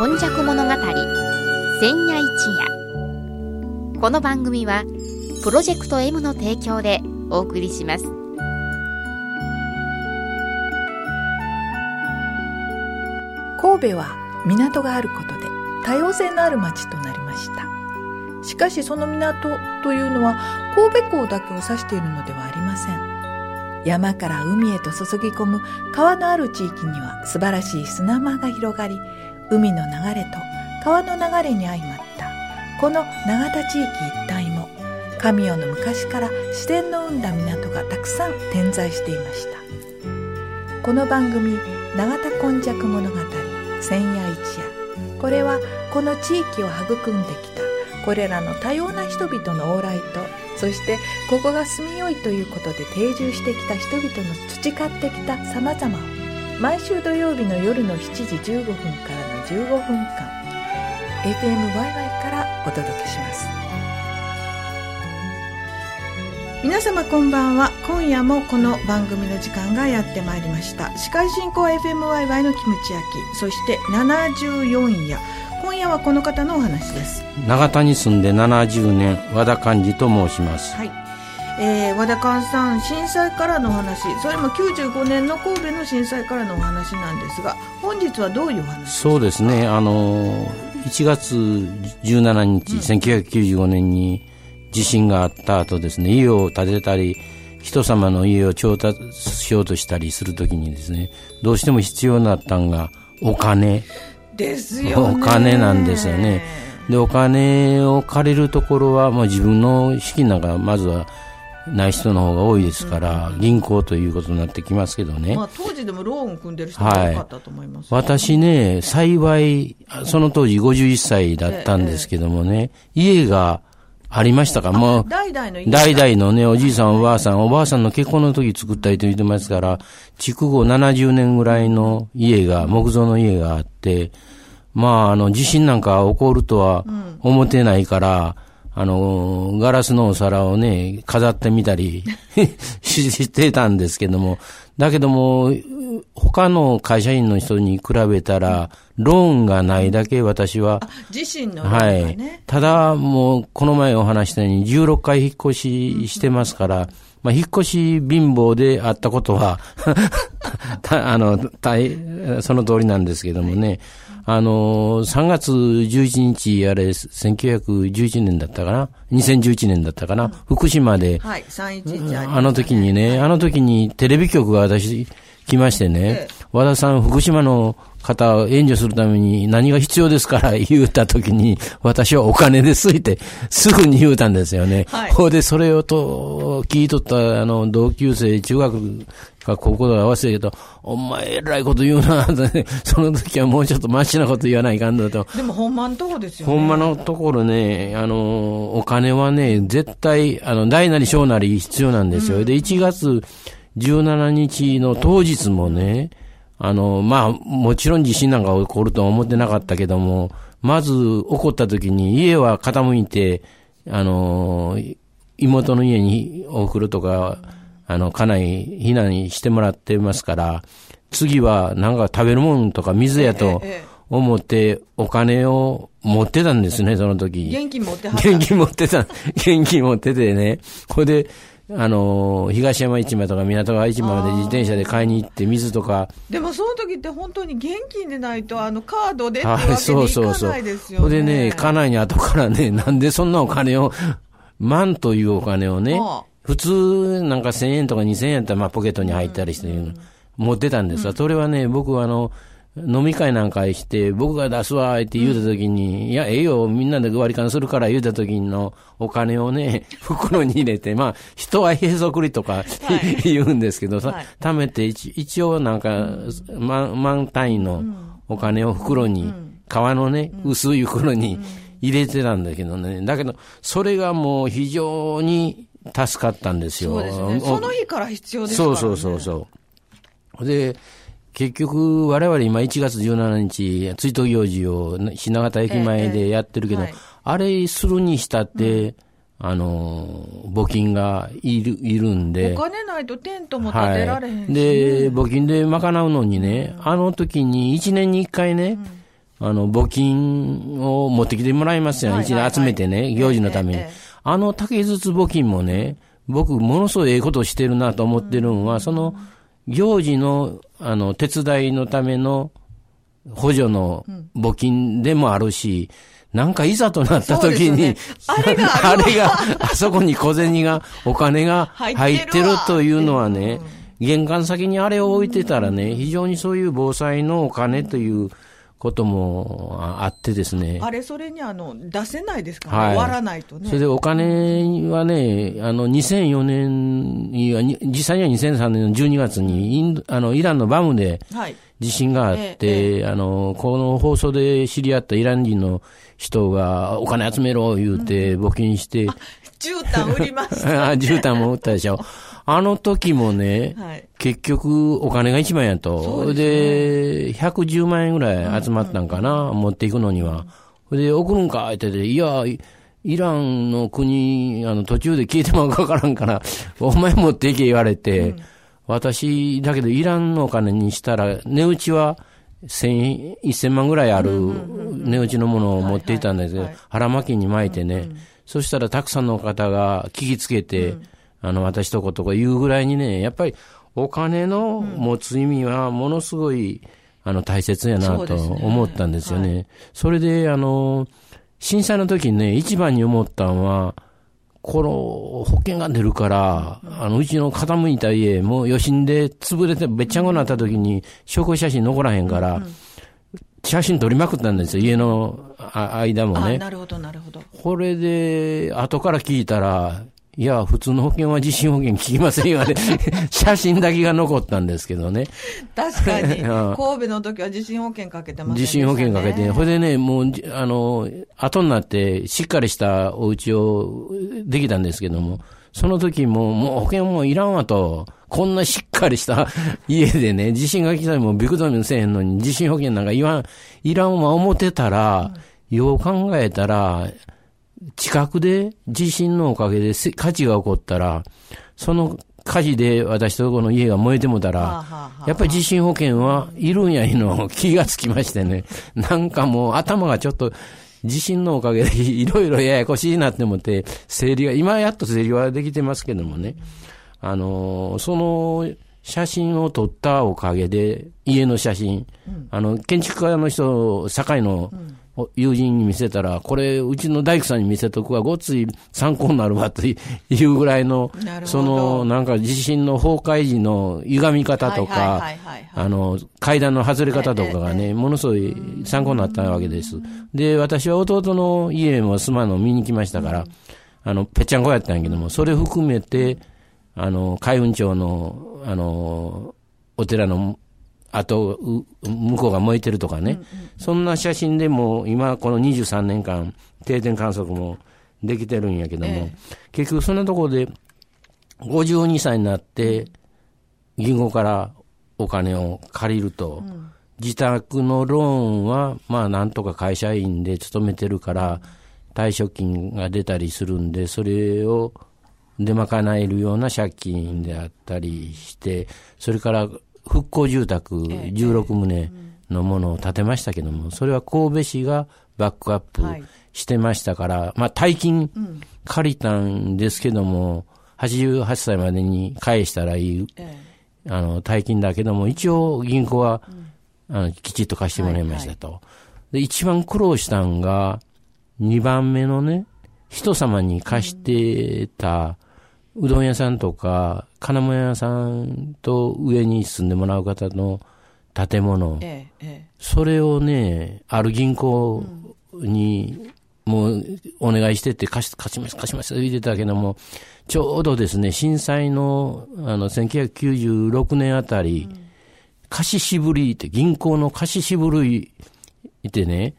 今昔物語千夜一夜。この番組はプロジェクト M の提供でお送りします。神戸は港があることで多様性のある町となりました。しかしその港というのは神戸港だけを指しているのではありません。山から海へと注ぎ込む川のある地域には素晴らしい砂間が広がり海の流れと川の流れに相まった。この永田地域一帯も神代の昔から自然の生んだ港がたくさん点在していました。この番組「永田今昔物語千夜一夜」これはこの地域を育んできたこれらの多様な人々の往来とそしてここが住みよいということで定住してきた人々の培ってきたさまざまを毎週土曜日の夜の7時15分から15分間 FMYY からお届けします。皆様こんばんは。今夜もこの番組の時間がやってまいりました。司会進行 FMYY のキムチ焼きそして74夜。今夜はこの方のお話です。長田に住んで70年和田寛治と申します。はい、えー、和田寛さん震災からのお話。それも95年の神戸の震災からのお話なんですが本日はどういうお話ですか？そうですね。あの1月17日、うん、1995年に地震があった後ですね家を建てたり人様の家を調達しようとしたりするときにですねどうしても必要になったんがお金。ですよお金なんですよね。で、お金を借りるところは、まあ、自分の資金なんかまずはない人の方が多いですから、うん、銀行ということになってきますけどね。まあ、当時でもローン組んでる人が多かったと思います、はい、私ね、幸い、その当時51歳だったんですけどもね、ええ、家がありましたか？もう、代々の代々のね、おじいさん、おばあさん、おばあさんの結婚の時作ったりと言ってますから、築後70年ぐらいの家が、木造の家があって、まあ、あの、地震なんか起こるとは思ってないから、うん、あの、ガラスのお皿をね、飾ってみたり してたんですけども、だけども、他の会社員の人に比べたら、ローンがないだけ私は、自身の、ね、はい。ただ、もう、この前お話したように、16回引っ越ししてますから、まあ、引っ越し貧乏であったことは あの、その通りなんですけどもね、あの、3月11日、あれ、1911年だったかな ?2011 年だったかな、うん、福島で、はい、311ああの時にね、あの時にテレビ局が私、来ましてね、ええ、和田さん、福島の方を援助するために何が必要ですから言うたときに、私はお金ですって、すぐに言うたんですよね。はい。ほで、それをと、聞いとったあの、同級生、中学か高校とか合わせてけど、お前、えらいこと言うな、その時はもうちょっとマシなこと言わないかんだと。でも、ほんまのとこですよね。ほんまのところね、あの、お金はね、絶対、あの、大なり小なり必要なんですよ。うん、で、1月17日の当日もね、あの、まあ、もちろん地震なんか起こるとは思ってなかったけども、まず起こった時に家は傾いて、あの、妹の家に送るとか、あの、家内避難してもらってますから、次はなんか食べるもんとか水やと思ってお金を持ってたんですね、その時。現金持って現金持ってた。現金持っててね。これで、あの、東山市場とか港川市場まで自転車で買いに行って水とか。でもその時って本当に現金でないと、あの、カードでってわけにいかないですよね。そうそうそう。ほでね、家内に後からね、なんでそんなお金を、万というお金をね、普通なんか1000円とか2000円やったらまあポケットに入ったりして、持ってたんですが、それはね、僕はあの、飲み会なんかして、僕が出すわって言うたときに、うん、いや、ええよ、みんなで割り勘するから言うたときのお金をね、袋に入れて、まあ、人はへそくりとか、はい、言うんですけどさ、はい、貯めて一、一応なんか、万、万単位のお金を袋に、うん、革のね、薄い袋に入れてたんだけどね。だけど、それがもう非常に助かったんですよ。そうですね。その日から必要ですから、ね、そうそうそうそう。で、結局、我々今1月17日、追悼行事を品形駅前でやってるけど、ええはい、あれするにしたって、うん、あの、募金がいる、いるんで。お金ないとテントも建てられへんし、ねはい、で、募金で賄うのにね、うん、あの時に1年に1回ね、あの、募金を持ってきてもらいますよ。一年集めてね、行事のために。あの竹筒募金もね、僕、ものすごいええことしてるなと思ってるのは、その、行事の、あの、手伝いのための補助の募金でもあるし、なんかいざとなった時に、ね、あれが あれが、あそこに小銭が、お金が入ってるというのはね、玄関先にあれを置いてたらね、非常にそういう防災のお金ということもあってですね。あれ、それにあの、出せないですか、ね、はい、終わらないとね。それでお金はね、あの、2004年には、実際には2003年の12月にインあの、イランのバムで地震があって、ええ、あの、この放送で知り合ったイラン人の人がお金集めろ言うて募金して、うん、絨毯売りました、ね。絨毯も売ったでしょ。あの時もね、はい、結局お金が一番やと。で、ね、110万円ぐらい集まったんかな、うんうん、持っていくのには。で、送るんかってて、いや、イランの国、あの、途中で消えてもわからんから、お前持っていけ言われて、うん、私、だけどイランのお金にしたら、値打ちは、千、一千万ぐらいある値打ちのものを持っていたんですけど、腹巻きに巻いてね、そしたらたくさんの方が聞きつけて、あの、私とことか言うぐらいにね、やっぱりお金の持つ意味はものすごい、あの、大切やなと思ったんですよね。それで、あの、震災の時にね、一番に思ったのは、この保険が出るから、あの、うちの傾いた家、もう余震で潰れてべっちゃんこになった時に、証拠写真残らへんから、写真撮りまくったんですよ、家の間もね。なるほど、なるほど。これで、後から聞いたら、いや、普通の保険は地震保険聞きませんよね。写真だけが残ったんですけどね。確かに。神戸の時は地震保険かけてますね。地震保険かけて、ほ、れでね、もう、あの、後になってしっかりしたお家をできたんですけども、その時も、もう保険もいらんわと、こんなしっかりした家でね、地震が来たらもビクトミせえへんのに、地震保険なんか言わん、いらんわ思ってたら、うん、よう考えたら、近くで地震のおかげで火事が起こったら、その火事で私とこの家が燃えてもたら、やっぱり地震保険はいるんやいの気がつきましてね。なんかもう頭がちょっと地震のおかげでいろいろややこしいなって思って、整理が、今やっと整理はできてますけどもね。あの、その写真を撮ったおかげで、家の写真、あの、建築家の人、堺の、友人に見せたら、これ、うちの大工さんに見せとくわ、ごっつい参考になるわというぐらいの、その、なんか地震の崩壊時の歪み方とか、あの、階段の外れ方とかがね、ものすごい参考になったわけです。で、私は弟の家も住まの見に来ましたから、あの、ぺっちゃんこやったんやけども、それ含めて、あの、海運町の、あの、お寺のあと、向こうが燃えてるとかね、うんうん、そんな写真でも、今この23年間、定点観測もできてるんやけども、ええ、結局そんなところで、52歳になって、銀行からお金を借りると、うん、自宅のローンは、まあなんとか会社員で勤めてるから、退職金が出たりするんで、それを出賄えるような借金であったりして、それから復興住宅16棟のものを建てましたけども、それは神戸市がバックアップしてましたから、まあ大金借りたんですけども、88歳までに返したらいい、あの、大金だけども、一応銀行は、あのきちっと貸してもらいましたと。で、一番苦労したんが、2番目のね、人様に貸してた、うどん屋さんとか、金物屋さんと上に住んでもらう方の建物、ええ、それをね、ある銀行に、もうお願いしてって貸し、貸します、貸します言ってたけども、ちょうどですね、震災の、あの、1996年あたり、うん、貸し渋りって、銀行の貸し渋りってね、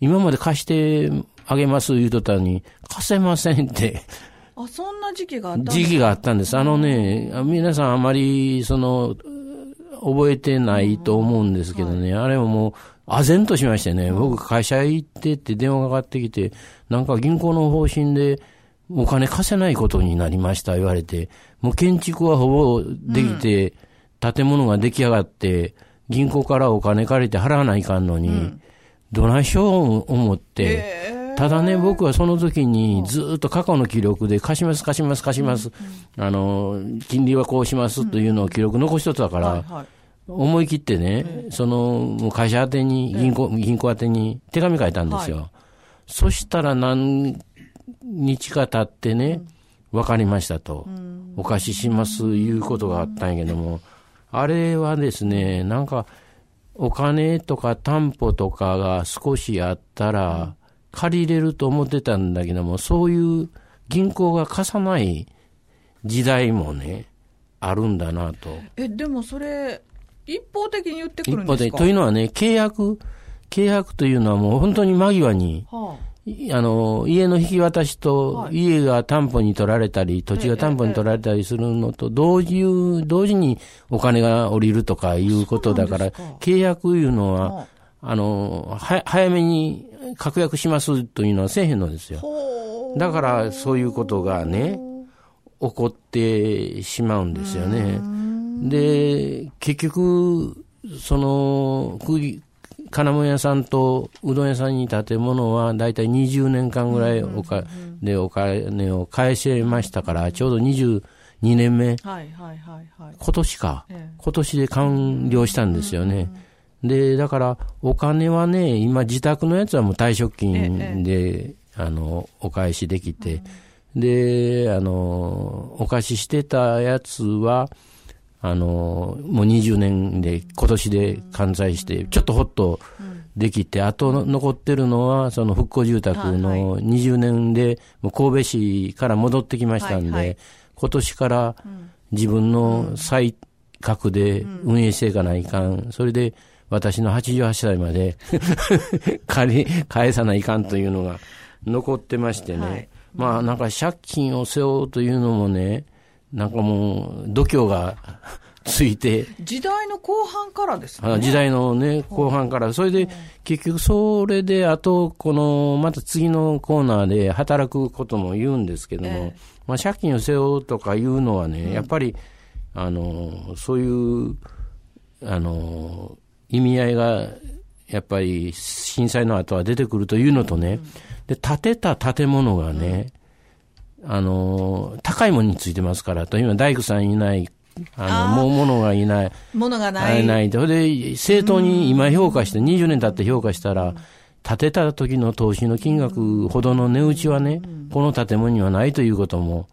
今まで貸してあげます言うとったのに、貸せませんってあ、そんな時期があった時期があったんです。あのね、皆さんあまり、その、覚えてないと思うんですけどね、はい、あれももう、唖然としましてね、僕会社行ってって電話がかかってきて、なんか銀行の方針で、お金貸せないことになりました言われて、もう建築はほぼできて、建物が出来上がって、銀行からお金借りて払わないかんのに、どないしよう思って、ただね、僕はその時にずっと過去の記録で貸します、貸します、貸します、あの、金利はこうしますというのを記録残しとったから、思い切ってね、その会社宛てに、銀行、銀行宛てに手紙書いたんですよ。そしたら何日か経ってね、分かりましたと、お貸ししますいうことがあったんやけども、あれはですね、なんか、お金とか担保とかが少しあったら、借りれると思ってたんだけども、そういう銀行が貸さない時代もね、あるんだなと。え、でもそれ、一方的に言ってくるんですか？一方的。というのはね、契約、契約というのはもう本当に間際に、はあ。あの、家の引き渡しと、家が担保に取られたり、土地が担保に取られたりするのと、同時、同時にお金が降りるとかいうことだから、契約いうのは、あの、は、早めに確約しますというのはせえへんのですよ。だから、そういうことがね、起こってしまうんですよね。で、結局、その、金物屋さんとうどん屋さんに建物は大体20年間ぐらいおか、でお金を返せましたから、ちょうど22年目、はいはいはいはい、今年か、ええ、今年で完了したんですよね。で、だからお金はね、今自宅のやつはもう退職金で、え、あの、お返しできて、で、あの、お貸ししてたやつは、あの、もう20年で、今年で完済して、ちょっとほっとできて、あと残ってるのは、その復興住宅の20年で、もう神戸市から戻ってきましたんで、今年から自分の再格で運営していかないかん。それで、私の88歳まで 借り、返さないかんというのが残ってましてね。まあなんか借金を背負うというのもね、なんかもう、度胸が ついて。時代の後半からですね。時代のね、後半から。それで、結局それで、あと、この、また次のコーナーで働くことも言うんですけども、えー、まあ、借金を背負うとかいうのはね、うん、やっぱり、あの、そういう、あの、意味合いが、やっぱり震災の後は出てくるというのとね、うん、で、建てた建物がね、うんあの、高いものについてますから、と今大工さんいない、あの、もう物がいない。物がない。ない。で、正当に今評価して、20年経って評価したら、建てた時の投資の金額ほどの値打ちはね、この建物にはないということも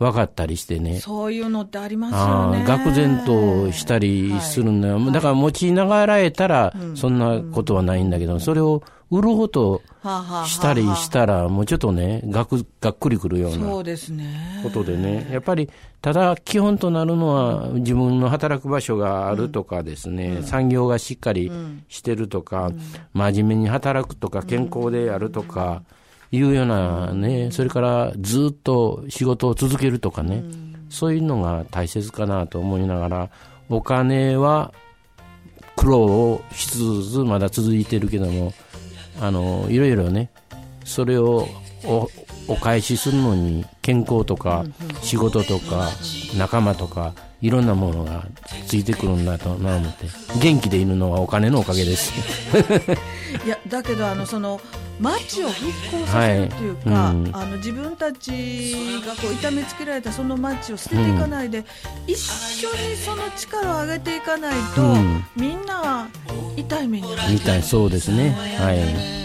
分かったりしてね。そういうのってありますよね。愕然としたりするんだよ。はい、だから持ちながらえたら、そんなことはないんだけど、それを売ろうとしたりしたら、もうちょっとね、がく、がっくりくるような。そうですね。ことでね。やっぱり、ただ基本となるのは、自分の働く場所があるとかですね、うん、産業がしっかりしてるとか、うん、真面目に働くとか、健康であるとか、いうようなね、それからずっと仕事を続けるとかね、そういうのが大切かなと思いながら、お金は苦労をしつつまだ続いてるけども、あのいろいろねそれをおお返しするのに健康とか仕事とか仲間とかいろんなものがついてくるんだとな思って。元気でいるのはお金のおかげです。いやだけどあのその街を復興させるというか、はいうん、あの自分たちがこう痛めつけられたその街を捨てていかないで、うん、一緒にその力を上げていかないと、うん、みんな痛い目に遭痛いそうですね、は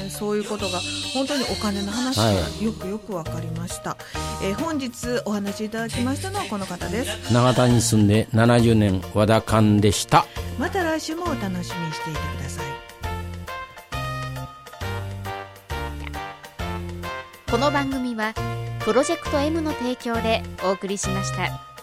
い、そういうことが本当にお金の話がよくよく分かりました、はい、えー、本日お話しいただきましたのはこの方です。永田に住んで70年和田勘でした。また来週もお楽しみにしていてくださいこの番組はプロジェクト M の提供でお送りしました。